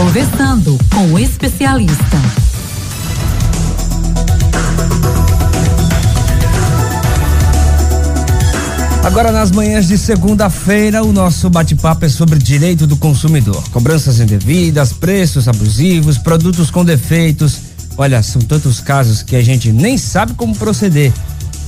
Conversando com o especialista. Agora, nas manhãs de segunda-feira, o nosso bate-papo é sobre direito do consumidor. Cobranças indevidas, preços abusivos, produtos com defeitos. Olha, são tantos casos que a gente nem sabe como proceder.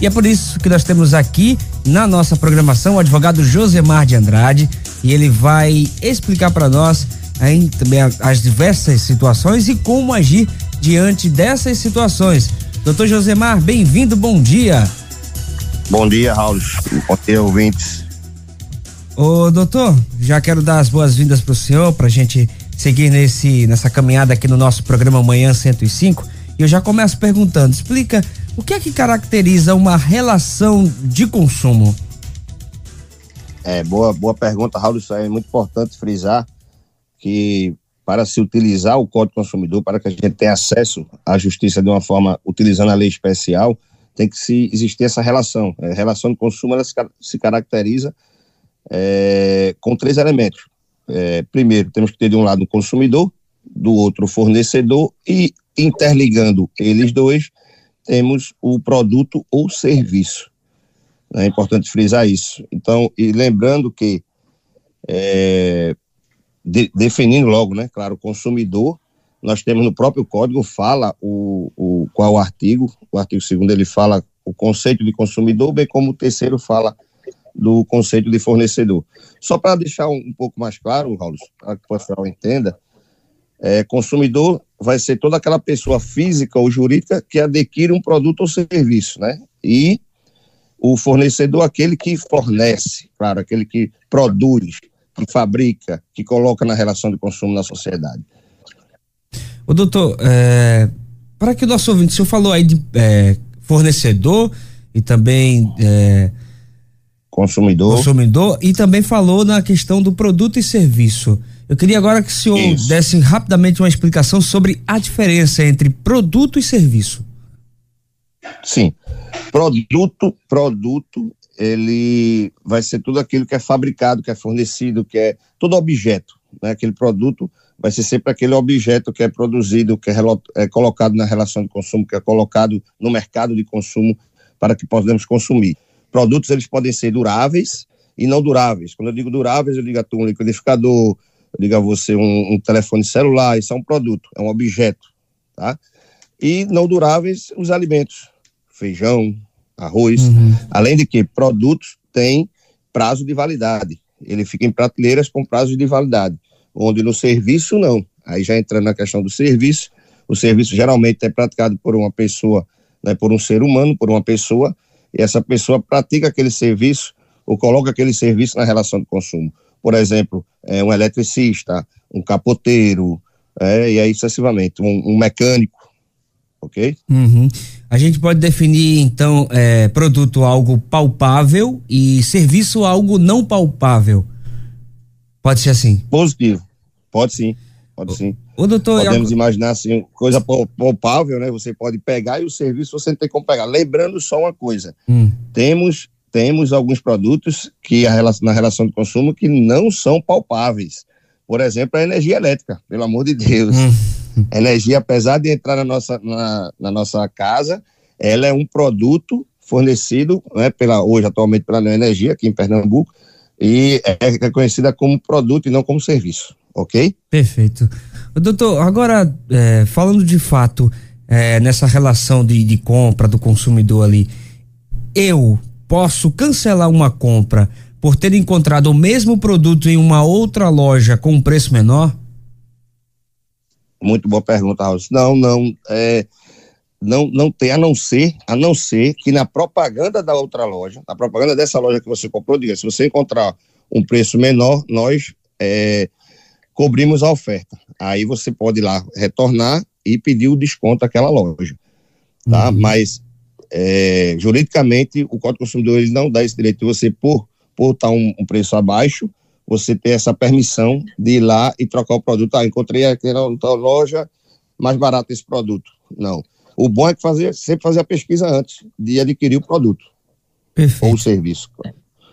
E é por isso que nós temos aqui na nossa programação o advogado Josemar de Andrade e ele vai explicar para nós aí, também as diversas situações e como agir diante dessas situações. Doutor Josemar, bem-vindo, bom dia. Bom dia, Raul. Bom dia, ouvintes. Ô, doutor, já quero dar as boas-vindas para o senhor, para a gente seguir nesse, nessa caminhada aqui no nosso programa Manhã 105. E eu já começo perguntando: explica o que é que caracteriza uma relação de consumo? É, boa, boa pergunta, Raul. Isso é muito importante frisar que para se utilizar o Código Consumidor, para que a gente tenha acesso à justiça de uma forma, utilizando a lei especial, tem que se existir essa relação. A relação de consumo ela se, se caracteriza é, com três elementos. É, primeiro, temos que ter de um lado o consumidor, do outro o fornecedor e interligando eles dois, temos o produto ou serviço. É importante frisar isso. Então, e lembrando que, é, de, definindo logo, né, claro, o consumidor, nós temos no próprio código, fala o, o qual artigo, o artigo segundo ele fala o conceito de consumidor, bem como o terceiro fala do conceito de fornecedor. Só para deixar um, um, pouco mais claro, Raul, para que o pessoal entenda, é, consumidor vai ser toda aquela pessoa física ou jurídica que adquire um produto ou serviço, né? E o fornecedor, aquele que fornece, claro, aquele que produz, que fabrica, que coloca na relação de consumo na sociedade. O doutor, é, para que o nosso ouvinte, o senhor falou aí de é, fornecedor e também é, consumidor. consumidor e também falou na questão do produto e serviço. Eu queria agora que o senhor Isso. desse rapidamente uma explicação sobre a diferença entre produto e serviço. Sim. Produto, produto, ele vai ser tudo aquilo que é fabricado, que é fornecido, que é todo objeto, né? Aquele produto vai ser sempre aquele objeto que é produzido, que é, é colocado na relação de consumo, que é colocado no mercado de consumo para que possamos consumir. Produtos, eles podem ser duráveis e não duráveis. Quando eu digo duráveis, eu digo a um liquidificador, diga a você um, um, telefone celular, isso é um produto, é um objeto, tá? E não duráveis, os alimentos, feijão, arroz, uhum. além de que produtos têm prazo de validade, ele fica em prateleiras com prazo de validade, onde no serviço não, aí já entrando na questão do serviço, o serviço geralmente é praticado por uma pessoa, né, por um ser humano, por uma pessoa, e essa pessoa pratica aquele serviço ou coloca aquele serviço na relação de consumo. Por exemplo, é, um eletricista, um capoteiro, é, e aí sucessivamente, um, um mecânico, ok? Uhum. A gente pode definir, então, é, produto algo palpável e serviço algo não palpável. Pode ser assim? Positivo. Pode sim. Pode sim. O doutor, Podemos eu... imaginar assim, coisa palpável, né? Você pode pegar e o serviço você não tem como pegar. Lembrando só uma coisa: hum. temos temos alguns produtos que relação, na relação de consumo que não são palpáveis. Por exemplo, a energia elétrica, pelo amor de Deus. Hum. Energia, apesar de entrar na nossa, na, na, nossa casa, ela é um produto fornecido né, pela, hoje, atualmente, pela Energia, aqui em Pernambuco, e é reconhecida como produto e não como serviço, ok? Perfeito. Doutor, agora, é, falando de fato é, nessa relação de, de compra do consumidor ali, eu, posso cancelar uma compra por ter encontrado o mesmo produto em uma outra loja com um preço menor? Muito boa pergunta, Raul. Não, não, é, não, não tem, a não ser, a não ser que na propaganda da outra loja, na propaganda dessa loja que você comprou, diga, se você encontrar um preço menor, nós é, cobrimos a oferta. Aí você pode ir lá retornar e pedir o desconto daquela loja, tá? Uhum. Mas é, juridicamente, o Código Consumidor ele não dá esse direito de você, por, por estar um, um, preço abaixo, você ter essa permissão de ir lá e trocar o produto. Ah, encontrei aqui na loja mais barato esse produto. Não. O bom é que fazer, sempre fazer a pesquisa antes de adquirir o produto Perfeito. ou o serviço.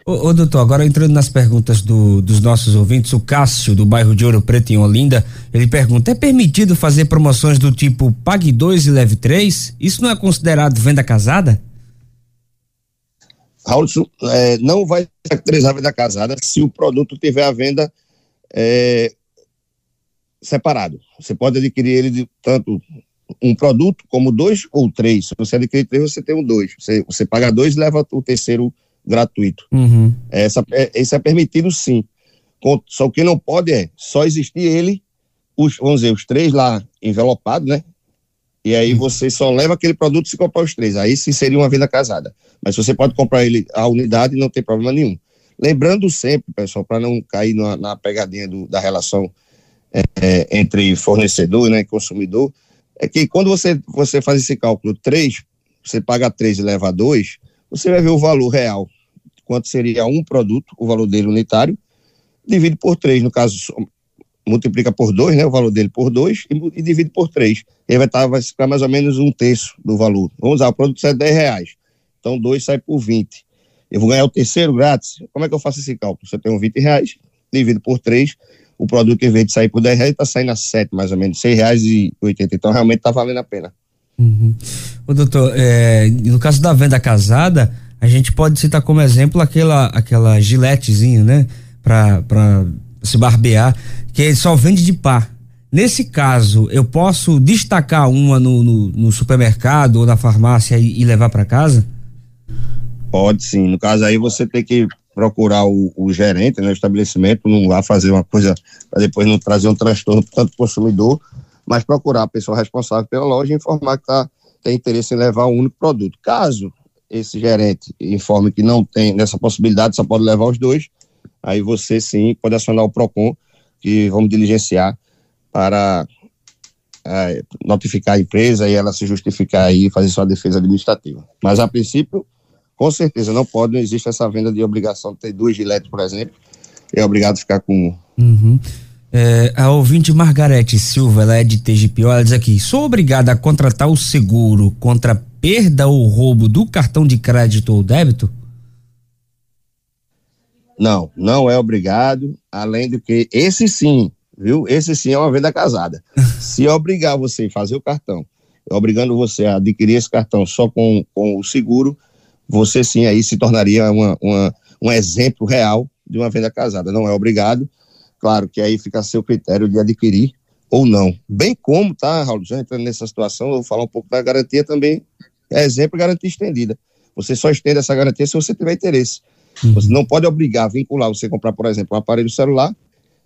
Ô, ô, doutor, agora entrando nas perguntas do, dos nossos ouvintes, o Cássio, do bairro de Ouro Preto, em Olinda, ele pergunta: é permitido fazer promoções do tipo pague dois e leve três? Isso não é considerado venda casada? Raul, é, não vai caracterizar a venda casada se o produto tiver a venda é, separado. Você pode adquirir ele de tanto um produto como dois ou três. Se você adquirir três, você tem um dois. Você, você paga dois e leva o terceiro gratuito. Uhum. Essa, é, isso é permitido sim. Só o que não pode é só existir ele, os, vamos dizer, os três lá envelopados, né? E aí você só leva aquele produto se comprar os três. Aí sim seria uma venda casada. Mas você pode comprar ele a unidade e não tem problema nenhum. Lembrando sempre, pessoal, para não cair na, na pegadinha do, da relação é, é, entre fornecedor né, e consumidor, é que quando você, você faz esse cálculo 3, você paga 3 e leva 2, você vai ver o valor real, quanto seria um produto, o valor dele unitário, divide por 3, no caso, multiplica por 2, né, o valor dele por 2, e, e, divide por 3. Ele vai, estar, vai ficar mais ou menos um terço do valor. Vamos usar, o produto sai 10 reais, então 2 sai por 20. Eu vou ganhar o terceiro grátis. Como é que eu faço esse cálculo? Você tem um 20 reais, divido por 3, o produto, em vez de sair por 10 reais, está saindo a 7, mais ou menos, 6 reais e 80. Então, realmente está valendo a pena. Uhum. Ô, doutor, é, no caso da venda casada, a gente pode citar como exemplo aquela, aquela giletezinha, né? Pra se barbear, que só vende de par. Nesse caso, eu posso destacar uma no, no, no supermercado ou na farmácia e, e levar para casa? Pode sim. No caso aí, você tem que procurar o, o gerente, né, estabelecimento, não lá fazer uma coisa para depois não trazer um transtorno para tanto consumidor, mas procurar a pessoa responsável pela loja e informar que tá, tem interesse em levar um único produto. Caso esse gerente informe que não tem nessa possibilidade, só pode levar os dois, aí você sim pode acionar o PROCON, que vamos diligenciar para é, notificar a empresa e ela se justificar e fazer sua defesa administrativa. Mas a princípio, com certeza não pode, não existe essa venda de obrigação de ter duas giletes, por exemplo, é obrigado a ficar com uhum. é, a ouvinte Margarete Silva, ela é de TGP, ela diz aqui, sou obrigada a contratar o seguro contra perda ou roubo do cartão de crédito ou débito? Não, não é obrigado, além do que, esse sim, viu? Esse sim é uma venda casada. Se obrigar você a fazer o cartão, obrigando você a adquirir esse cartão só com, com o seguro, você sim aí se tornaria uma, uma, um exemplo real de uma venda casada. Não é obrigado, claro que aí fica a seu critério de adquirir ou não. Bem como, tá, Raul, já entrando nessa situação, eu vou falar um pouco da garantia também, é exemplo garantia estendida. Você só estende essa garantia se você tiver interesse. Uhum. Você não pode obrigar, vincular você comprar, por exemplo, um aparelho celular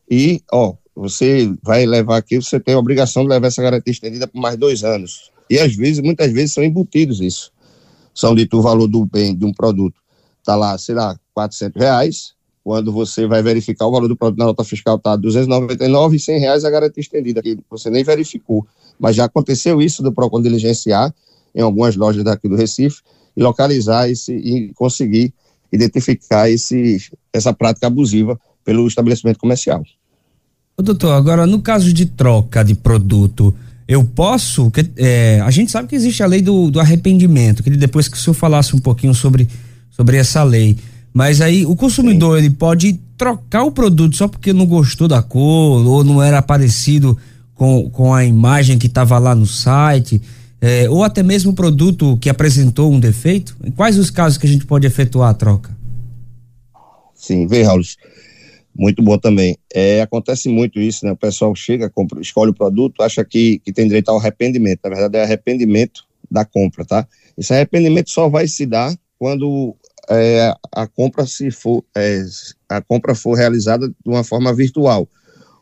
e, ó, você vai levar aqui, você tem a obrigação de levar essa garantia estendida por mais dois anos. E às vezes, muitas vezes, são embutidos isso são dito o valor do bem de um produto está lá, sei lá, 400 reais, quando você vai verificar o valor do produto na nota fiscal está 299 e 100 reais a garantia estendida, que você nem verificou. Mas já aconteceu isso do PROCON diligenciar em algumas lojas daqui do Recife e localizar esse, e conseguir identificar esse, essa prática abusiva pelo estabelecimento comercial. Ô, doutor, agora no caso de troca de produto, eu posso. Que, é, a gente sabe que existe a lei do, do arrependimento, que depois que o senhor falasse um pouquinho sobre, sobre essa lei. Mas aí o consumidor ele pode trocar o produto só porque não gostou da cor ou não era parecido com, com a imagem que estava lá no site, é, ou até mesmo o produto que apresentou um defeito. Em quais os casos que a gente pode efetuar a troca? Sim, vê, Raul. Muito bom também. É, acontece muito isso, né? O pessoal chega, compra, escolhe o produto, acha que, que tem direito ao arrependimento. Na verdade, é arrependimento da compra, tá? Esse arrependimento só vai se dar quando é, a compra se for é, a compra for realizada de uma forma virtual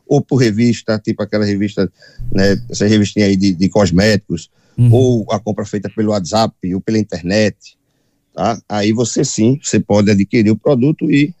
ou por revista, tipo aquela revista, né, essa revistinha aí de, de cosméticos, uhum. ou a compra feita pelo WhatsApp ou pela internet, tá? Aí você sim, você pode adquirir o produto e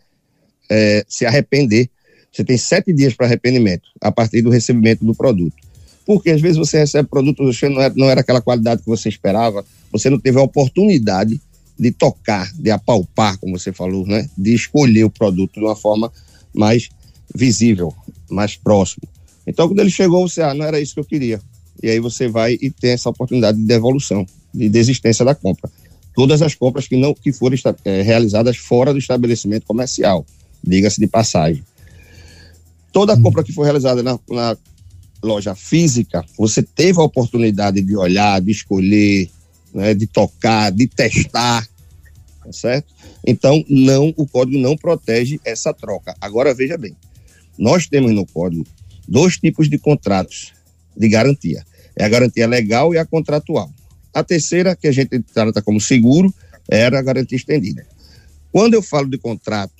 é, se arrepender. Você tem sete dias para arrependimento, a partir do recebimento do produto. Porque às vezes você recebe produto, não era, não era aquela qualidade que você esperava, você não teve a oportunidade de tocar, de apalpar, como você falou, né? De escolher o produto de uma forma mais visível, mais próximo. Então, quando ele chegou, você, ah, não era isso que eu queria. E aí você vai e tem essa oportunidade de devolução, de desistência da compra. todas as compras que não que foram é, realizadas fora do estabelecimento comercial, diga-se de passagem. Toda uhum. compra que foi realizada na, na loja física, você teve a oportunidade de olhar, de escolher, né, de tocar, de testar, tá certo? Então, não, o código não protege essa troca. Agora, veja bem, nós temos no código dois tipos de contratos de garantia. É a garantia legal e a contratual. A terceira, que a gente trata como seguro, era a garantia estendida. Quando eu falo de contrato,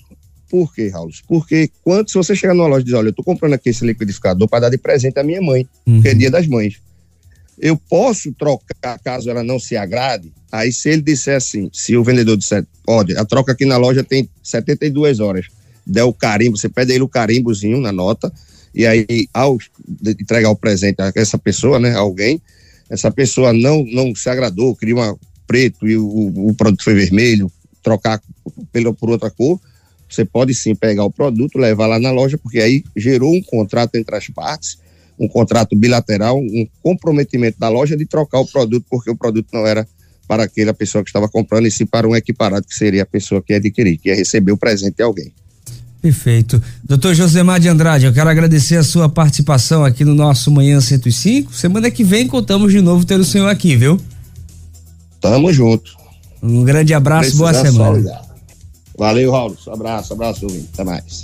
por quê, Raul? Porque quando, se você chegar numa loja e dizer, olha, eu estou comprando aqui esse liquidificador para dar de presente à minha mãe, uhum. porque é dia das mães. Eu posso trocar caso ela não se agrade? Aí, se ele disser assim, se o vendedor disser, pode, a troca aqui na loja tem 72 horas, der o carimbo, você pede ele o carimbozinho na nota, e aí, ao entregar o presente a essa pessoa, né, alguém, essa pessoa não, não se agradou, queria uma preto e o, o produto foi vermelho, trocar pelo, por outra cor, você pode sim pegar o produto, levar lá na loja, porque aí gerou um contrato entre as partes, um contrato bilateral, um comprometimento da loja de trocar o produto, porque o produto não era para aquela pessoa que estava comprando, e sim para um equiparado, que seria a pessoa que ia adquirir, que ia receber o presente de alguém. Perfeito. Doutor Josemar de Andrade, eu quero agradecer a sua participação aqui no nosso Manhã 105. Semana que vem contamos de novo ter o senhor aqui, viu? Tamo junto. Um grande abraço, boa semana. Valeu, Raul. Abraço, abraço, até mais.